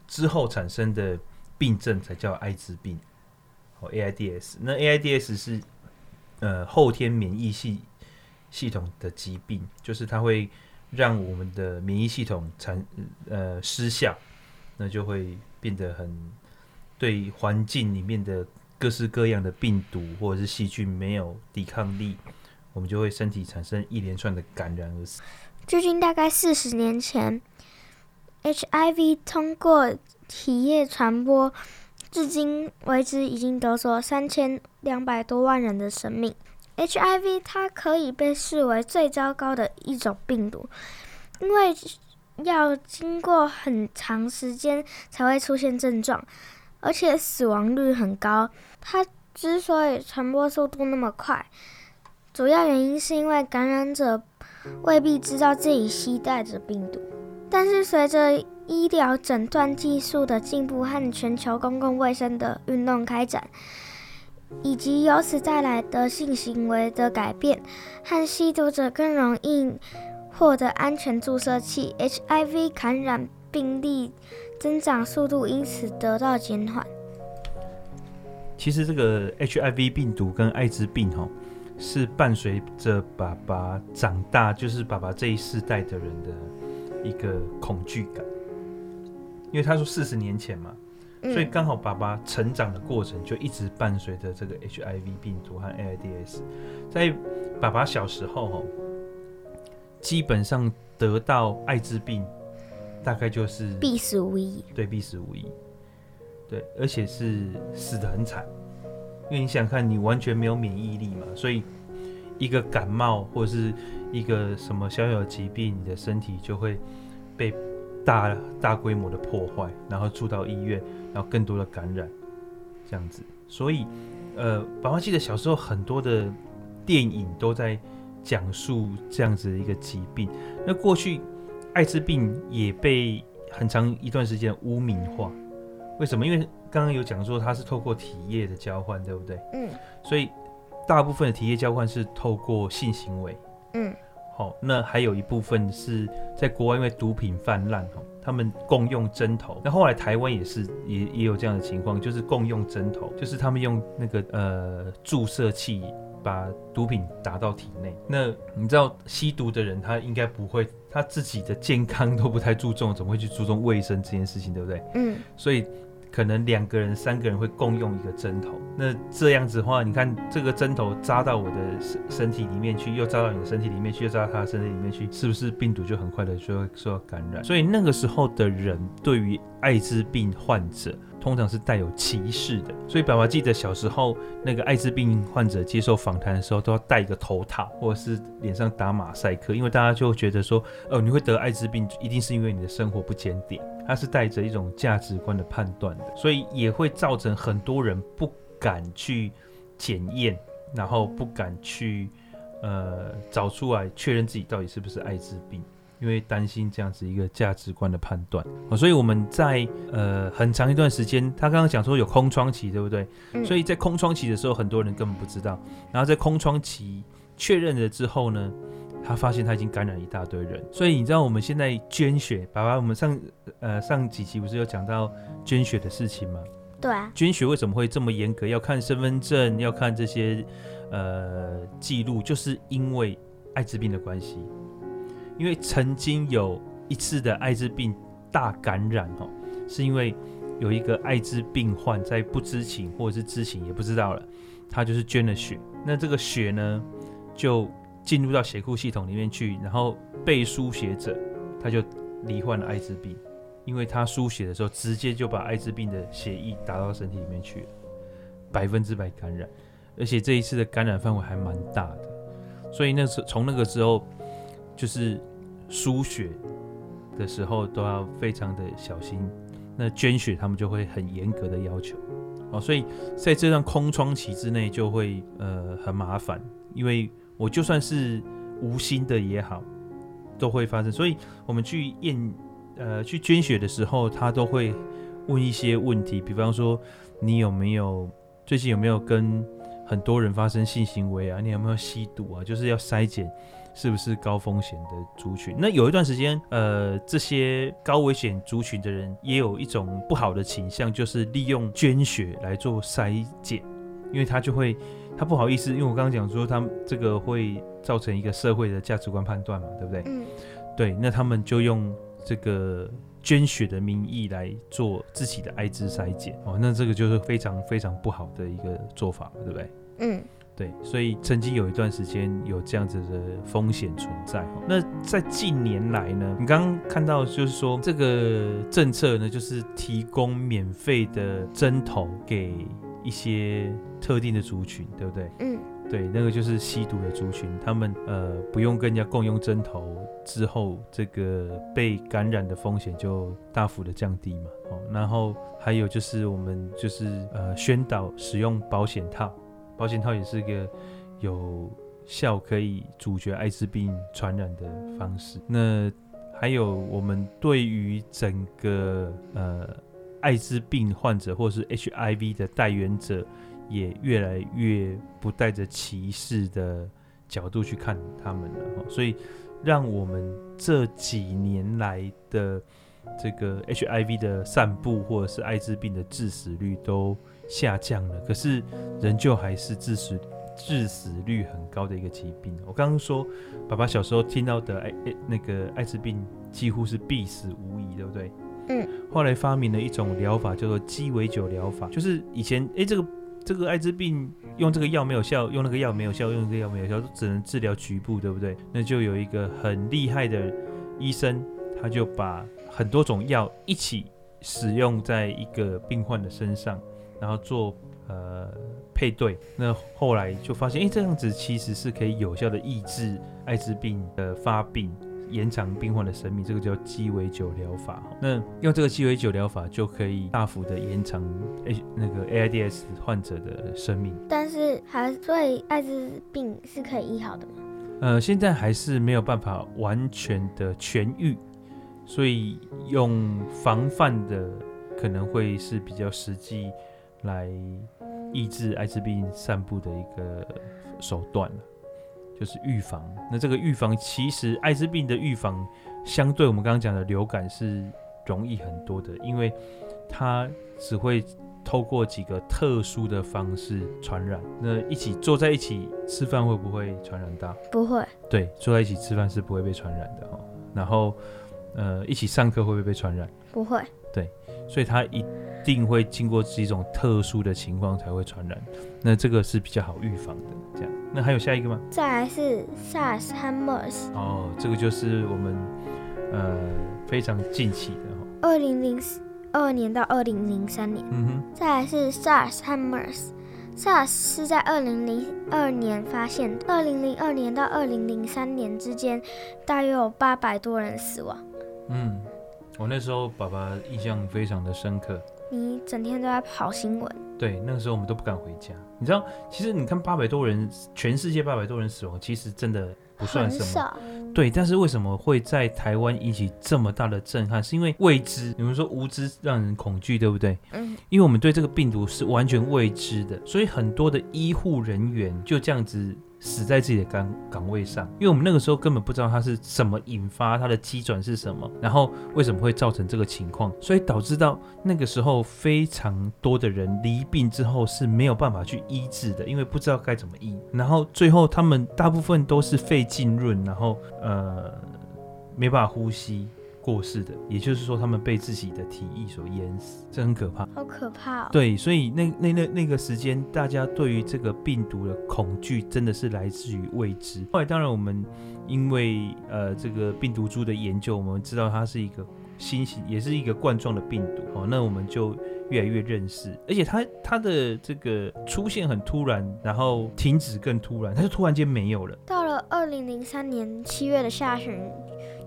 之后产生的病症才叫艾滋病。好，AIDS。那 AIDS 是呃后天免疫系系统的疾病，就是它会让我们的免疫系统产呃失效，那就会变得很对环境里面的各式各样的病毒或者是细菌没有抵抗力。我们就会身体产生一连串的感染而死。最近大概四十年前，HIV 通过体液传播，至今为止已经夺走三千两百多万人的生命。HIV 它可以被视为最糟糕的一种病毒，因为要经过很长时间才会出现症状，而且死亡率很高。它之所以传播速度那么快，主要原因是因为感染者未必知道自己携带着病毒，但是随着医疗诊断技术的进步和全球公共卫生的运动开展，以及由此带来的性行为的改变，和吸毒者更容易获得安全注射器，HIV 感染病例增长速度因此得到减缓。其实这个 HIV 病毒跟艾滋病吼。是伴随着爸爸长大，就是爸爸这一世代的人的一个恐惧感，因为他说四十年前嘛，所以刚好爸爸成长的过程就一直伴随着这个 HIV 病毒和 AIDS。在爸爸小时候，基本上得到艾滋病，大概就是必死无疑。对，必死无疑。对，而且是死得很惨。因为你想看，你完全没有免疫力嘛，所以一个感冒或者是一个什么小小的疾病，你的身体就会被大大规模的破坏，然后住到医院，然后更多的感染，这样子。所以，呃，爸爸记得小时候很多的电影都在讲述这样子的一个疾病。那过去艾滋病也被很长一段时间污名化，为什么？因为刚刚有讲说它是透过体液的交换，对不对？嗯。所以大部分的体液交换是透过性行为。嗯。好，那还有一部分是在国外，因为毒品泛滥，哈，他们共用针头。那后来台湾也是，也也有这样的情况，就是共用针头，就是他们用那个呃注射器把毒品打到体内。那你知道吸毒的人他应该不会，他自己的健康都不太注重，怎么会去注重卫生这件事情，对不对？嗯。所以。可能两个人、三个人会共用一个针头，那这样子的话，你看这个针头扎到我的身身体里面去，又扎到你的身体里面去，又扎到他的身体里面去，是不是病毒就很快的就会受到感染？所以那个时候的人对于艾滋病患者通常是带有歧视的。所以爸爸记得小时候那个艾滋病患者接受访谈的时候，都要戴一个头套，或者是脸上打马赛克，因为大家就觉得说，哦，你会得艾滋病，一定是因为你的生活不检点。他是带着一种价值观的判断的，所以也会造成很多人不敢去检验，然后不敢去呃找出来确认自己到底是不是艾滋病，因为担心这样子一个价值观的判断。所以我们在呃很长一段时间，他刚刚讲说有空窗期，对不对？所以在空窗期的时候，很多人根本不知道。然后在空窗期确认了之后呢，他发现他已经感染一大堆人，所以你知道我们现在捐血，爸爸，我们上呃上几期不是有讲到捐血的事情吗？对啊。捐血为什么会这么严格？要看身份证，要看这些呃记录，就是因为艾滋病的关系。因为曾经有一次的艾滋病大感染哦，是因为有一个艾滋病患在不知情或者是知情也不知道了，他就是捐了血，那这个血呢就。进入到血库系统里面去，然后被输血者他就罹患了艾滋病，因为他输血的时候直接就把艾滋病的血液打到身体里面去了，百分之百感染，而且这一次的感染范围还蛮大的，所以那时从那个时候就是输血的时候都要非常的小心。那捐血他们就会很严格的要求哦，所以在这段空窗期之内就会呃很麻烦，因为我就算是无心的也好，都会发生。所以我们去验呃去捐血的时候，他都会问一些问题，比方说你有没有最近有没有跟很多人发生性行为啊？你有没有吸毒啊？就是要筛检。是不是高风险的族群？那有一段时间，呃，这些高危险族群的人也有一种不好的倾向，就是利用捐血来做筛检，因为他就会，他不好意思，因为我刚刚讲说，他这个会造成一个社会的价值观判断嘛，对不对？嗯，对，那他们就用这个捐血的名义来做自己的艾滋筛检，哦，那这个就是非常非常不好的一个做法，对不对？嗯。对，所以曾经有一段时间有这样子的风险存在。那在近年来呢，你刚刚看到就是说这个政策呢，就是提供免费的针头给一些特定的族群，对不对？嗯，对，那个就是吸毒的族群，他们呃不用跟人家共用针头之后，这个被感染的风险就大幅的降低嘛。哦，然后还有就是我们就是呃宣导使用保险套。保险套也是一个有效可以阻绝艾滋病传染的方式。那还有我们对于整个呃艾滋病患者或是 HIV 的带原者，也越来越不带着歧视的角度去看他们了。所以让我们这几年来的这个 HIV 的散布或者是艾滋病的致死率都下降了，可是仍旧还是致死致死率很高的一个疾病。我刚刚说，爸爸小时候听到的艾艾那个艾滋病几乎是必死无疑，对不对？嗯。后来发明了一种疗法，叫做鸡尾酒疗法，就是以前哎这个这个艾滋病用这个药没有效，用那个药没有效，用这个药没有效，只能治疗局部，对不对？那就有一个很厉害的医生，他就把很多种药一起使用在一个病患的身上。然后做呃配对，那后来就发现，哎，这样子其实是可以有效的抑制艾滋病的发病，延长病患的生命，这个叫鸡尾酒疗法。那用这个鸡尾酒疗法就可以大幅的延长 A 那个 AIDS 患者的生命。但是还所以艾滋病是可以医好的吗？呃，现在还是没有办法完全的痊愈，所以用防范的可能会是比较实际。来抑制艾滋病散布的一个手段，就是预防。那这个预防，其实艾滋病的预防，相对我们刚刚讲的流感是容易很多的，因为它只会透过几个特殊的方式传染。那一起坐在一起吃饭会不会传染到？不会。对，坐在一起吃饭是不会被传染的哈。然后，呃，一起上课会不会被传染？不会。对，所以它一。定会经过几种特殊的情况才会传染，那这个是比较好预防的。这样，那还有下一个吗？再来是 SARS 和 MERS。哦，这个就是我们呃非常近期的哈。二零零二年到二零零三年。嗯哼。再来是 SARS 和 MERS。SARS 是在二零零二年发现的，二零零二年到二零零三年之间，大约有八百多人死亡。嗯，我那时候爸爸印象非常的深刻。你整天都在跑新闻，对，那个时候我们都不敢回家。你知道，其实你看八百多人，全世界八百多人死亡，其实真的不算什么。少对，但是为什么会在台湾引起这么大的震撼？是因为未知。你们说无知让人恐惧，对不对？嗯。因为我们对这个病毒是完全未知的，所以很多的医护人员就这样子。死在自己的岗岗位上，因为我们那个时候根本不知道它是怎么引发，它的机转是什么，然后为什么会造成这个情况，所以导致到那个时候非常多的人离病之后是没有办法去医治的，因为不知道该怎么医，然后最后他们大部分都是肺浸润，然后呃没办法呼吸。过世的，也就是说，他们被自己的体液所淹死，这很可怕，好可怕哦。对，所以那那那那个时间，大家对于这个病毒的恐惧，真的是来自于未知。后来，当然我们因为呃这个病毒株的研究，我们知道它是一个新型，也是一个冠状的病毒哦，那我们就越来越认识，而且它它的这个出现很突然，然后停止更突然，它就突然间没有了。到了二零零三年七月的下旬。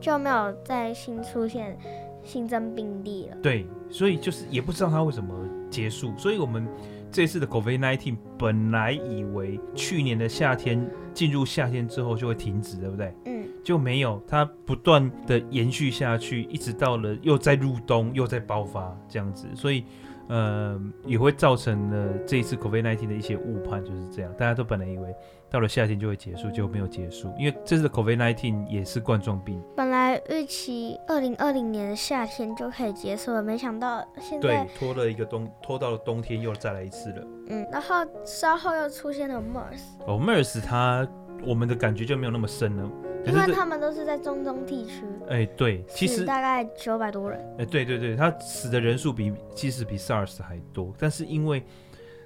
就没有再新出现新增病例了。对，所以就是也不知道它为什么结束。所以我们这次的 COVID-19 本来以为去年的夏天进入夏天之后就会停止，对不对？嗯，就没有，它不断的延续下去，一直到了又在入冬，又在爆发这样子，所以。呃，也会造成了这一次 COVID-19 的一些误判，就是这样。大家都本来以为到了夏天就会结束，就没有结束。因为这次的 COVID-19 也是冠状病，本来预期二零二零年的夏天就可以结束了，没想到现在对拖了一个冬，拖到了冬天又再来一次了。嗯，然后稍后又出现了 MERS。哦，MERS 它我们的感觉就没有那么深了。因为他们都是在中东地区，哎、欸，对，其实大概九百多人，哎、欸，对对对，他死的人数比其实比 SARS 还多，但是因为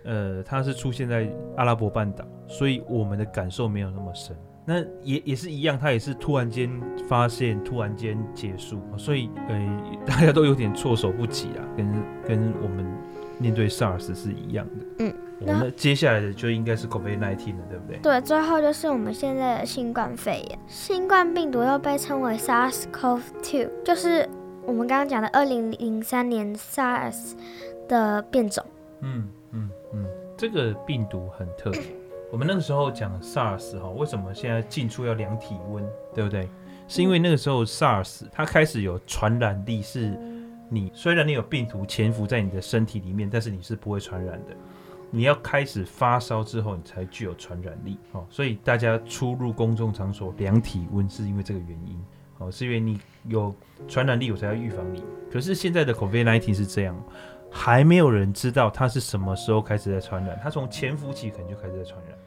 呃，它是出现在阿拉伯半岛，所以我们的感受没有那么深。那也也是一样，他也是突然间发现，突然间结束，所以呃，大家都有点措手不及啊，跟跟我们面对 SARS 是一样的，嗯。我们接下来的就应该是 COVID-19 了，对不对？对，最后就是我们现在的新冠肺炎。新冠病毒又被称为 SARS-CoV-2，就是我们刚刚讲的二零零三年 SARS 的变种。嗯嗯嗯，这个病毒很特别。我们那个时候讲 SARS 哈，为什么现在进出要量体温，对不对？是因为那个时候 SARS 它开始有传染力，是你虽然你有病毒潜伏在你的身体里面，但是你是不会传染的。你要开始发烧之后，你才具有传染力哦。所以大家出入公众场所量体温是因为这个原因哦，是因为你有传染力，我才要预防你。可是现在的 COVID-19 是这样，还没有人知道它是什么时候开始在传染。它从潜伏期可能就开始在传染。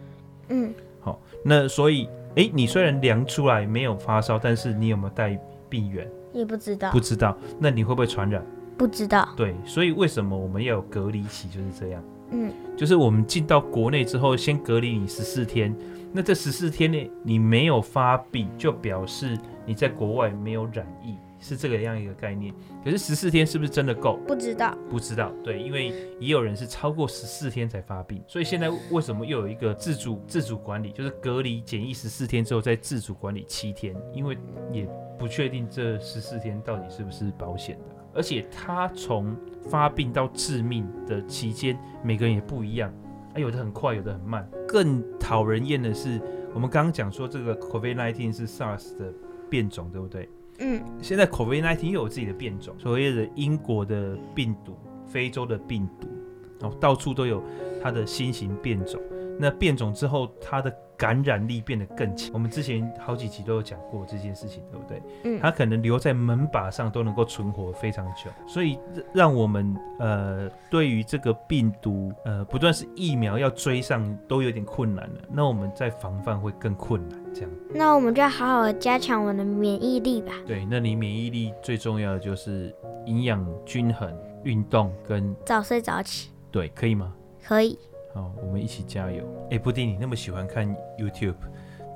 嗯，好，那所以，诶，你虽然量出来没有发烧，但是你有没有带病原？也不知道。不知道，那你会不会传染？不知道。对，所以为什么我们要有隔离期？就是这样。嗯，就是我们进到国内之后，先隔离你十四天。那这十四天内你没有发病，就表示你在国外没有染疫，是这个样一个概念。可是十四天是不是真的够？不知道，不知道。对，因为也有人是超过十四天才发病，所以现在为什么又有一个自主自主管理，就是隔离检疫十四天之后再自主管理七天，因为也不确定这十四天到底是不是保险的。而且他从发病到致命的期间，每个人也不一样，啊，有的很快，有的很慢。更讨人厌的是，我们刚刚讲说这个 COVID-19 是 SARS 的变种，对不对？嗯。现在 COVID-19 又有自己的变种，所谓的英国的病毒、非洲的病毒，然后到处都有它的新型变种。那变种之后，它的感染力变得更强。我们之前好几集都有讲过这件事情，对不对？嗯，它可能留在门把上都能够存活非常久，所以让我们呃对于这个病毒呃不断是疫苗要追上都有点困难了。那我们在防范会更困难，这样。那我们就要好好加强我们的免疫力吧。对，那你免疫力最重要的就是营养均衡、运动跟早睡早起。对，可以吗？可以。好，我们一起加油！哎，布丁，你那么喜欢看 YouTube，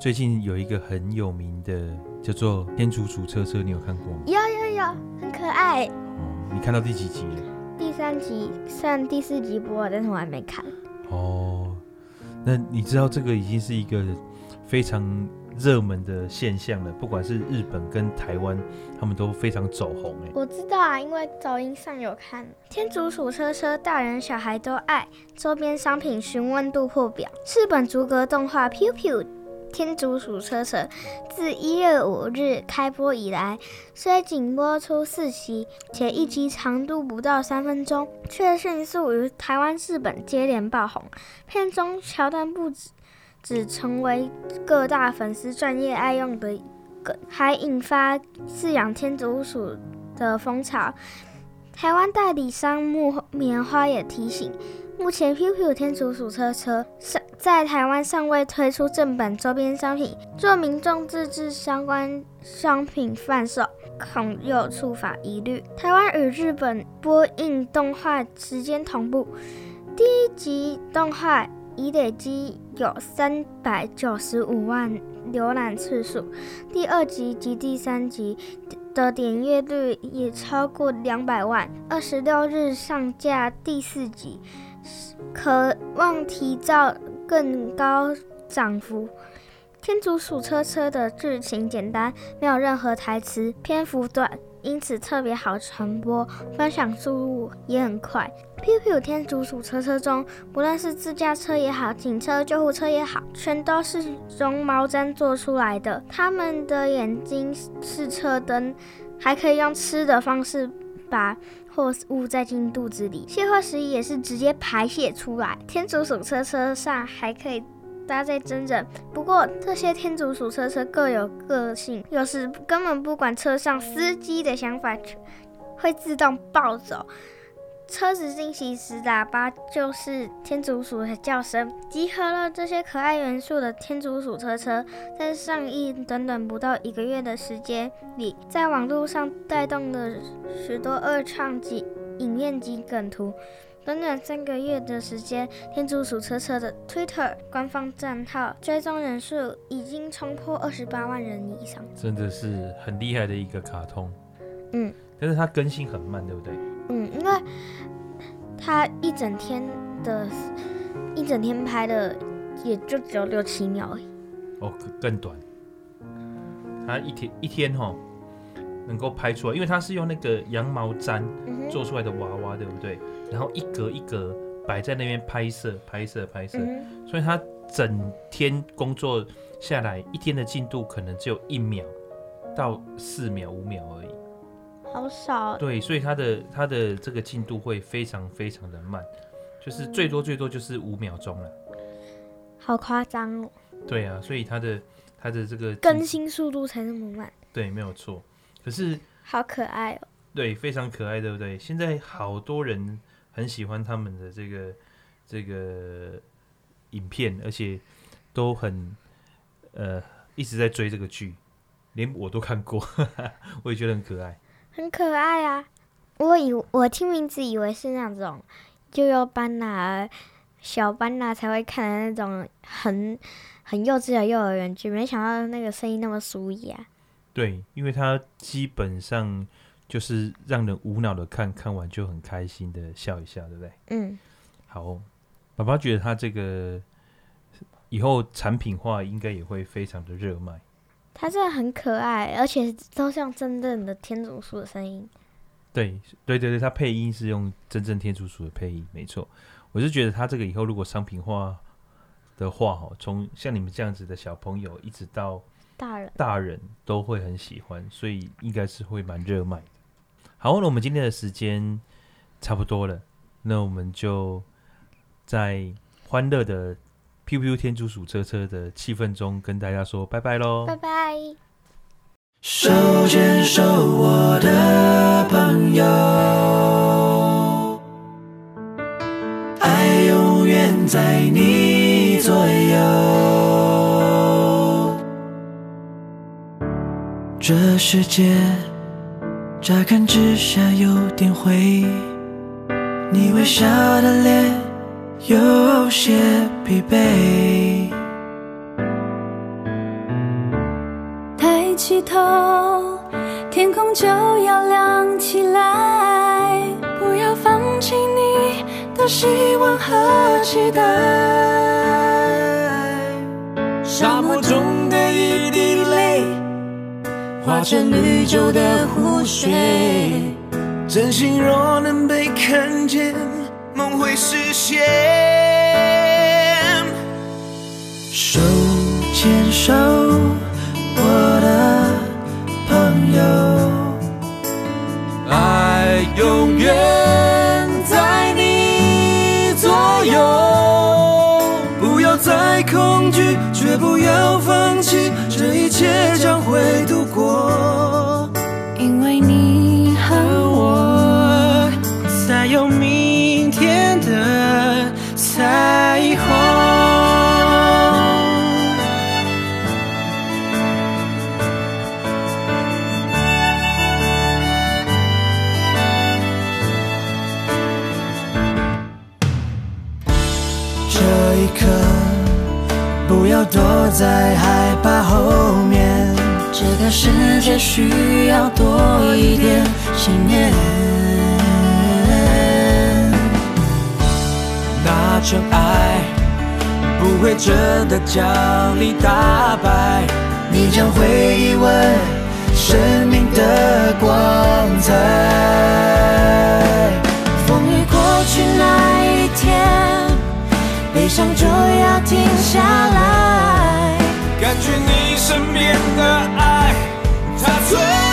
最近有一个很有名的叫做《天竺鼠车车》，你有看过吗？有有有，很可爱。哦，你看到第几集了？第三集，算第四集播了，但是我还没看。哦，那你知道这个已经是一个非常。热门的现象了，不管是日本跟台湾，他们都非常走红哎。我知道啊，因为抖音上有看。天竺鼠车车，大人小孩都爱。周边商品询问度破表。日本逐格动画《Piu Piu 天竺鼠车车》自一月五日开播以来，虽仅播出四集，且一集长度不到三分钟，却迅速于台湾、日本接连爆红。片中桥段不止。只成为各大粉丝专业爱用的梗，还引发饲养天竺鼠的风潮。台湾代理商木棉花也提醒，目前 Piu Piu 天竺鼠车车尚在台湾尚未推出正版周边商品，若民众自制相关商品贩售，恐有触法疑虑。台湾与日本播映动画时间同步，第一集动画。已累积有三百九十五万浏览次数，第二集及第三集的点阅率也超过两百万。二十六日上架第四集，渴望提早更高涨幅。天竺鼠车车的剧情简单，没有任何台词，篇幅短，因此特别好传播，分享速度也很快。Piu Piu 天竺鼠车车中，不论是自驾车也好，警车、救护车也好，全都是绒毛毡做出来的。它们的眼睛是车灯，还可以用吃的方式把货物塞进肚子里，卸货时也是直接排泄出来。天竺鼠车车上还可以。搭在真人，不过这些天竺鼠车车各有个性，有时根本不管车上司机的想法，会自动暴走。车子进行时，喇叭就是天竺鼠的叫声。集合了这些可爱元素的天竺鼠车车，在上映短短不到一个月的时间里，在网络上带动了许多二创及影片及梗图。短短三个月的时间，天竺鼠车车的 Twitter 官方账号追踪人数已经冲破二十八万人以上，真的是很厉害的一个卡通。嗯，但是它更新很慢，对不对？嗯，因为它一整天的，一整天拍的也就只有六七秒而已。哦，更短。它一天一天哈，能够拍出来，因为它是用那个羊毛毡做出来的娃娃，对不对？然后一格一格摆在那边拍摄、拍摄、拍摄，嗯、所以他整天工作下来，一天的进度可能只有一秒到四秒、五秒而已，好少。对，所以他的他的这个进度会非常非常的慢，就是最多最多就是五秒钟了，好夸张哦。对啊，所以他的他的这个更新速度才那么慢。对，没有错。可是好可爱哦。对，非常可爱，对不对？现在好多人。很喜欢他们的这个这个影片，而且都很呃一直在追这个剧，连我都看过，我也觉得很可爱，很可爱啊！我以我听名字以为是那种幼幼班呐、小班呐才会看的那种很很幼稚的幼儿园剧，没想到那个声音那么舒压。对，因为它基本上。就是让人无脑的看，看完就很开心的笑一笑，对不对？嗯，好，爸爸觉得他这个以后产品化应该也会非常的热卖。他真的很可爱，而且都像真正的天竺鼠的声音。对，对对对，他配音是用真正天竺鼠的配音，没错。我是觉得他这个以后如果商品化的话，哈，从像你们这样子的小朋友一直到大人，大人都会很喜欢，所以应该是会蛮热卖的。好，那我们今天的时间差不多了，那我们就在欢乐的 Piu Piu 天竺鼠车车的气氛中跟大家说拜拜喽！拜拜！手牵手，我的朋友，爱永远在你这世界。乍看之下有点灰，你微笑的脸有些疲惫。抬起头，天空就要亮起来，不要放弃你的希望和期待。沙漠中。化成绿洲的湖水，真心若能被看见，梦会实现。手牵手，我的朋友，爱永远在你左右，不要再恐惧，绝不要放弃。这一切将会度过，在害怕后面，这个世界需要多一点信念。那真爱不会真的将你打败，你将会疑问生命的光彩。风雨过去那一天，悲伤就要停下来，感觉你身边的爱，它最。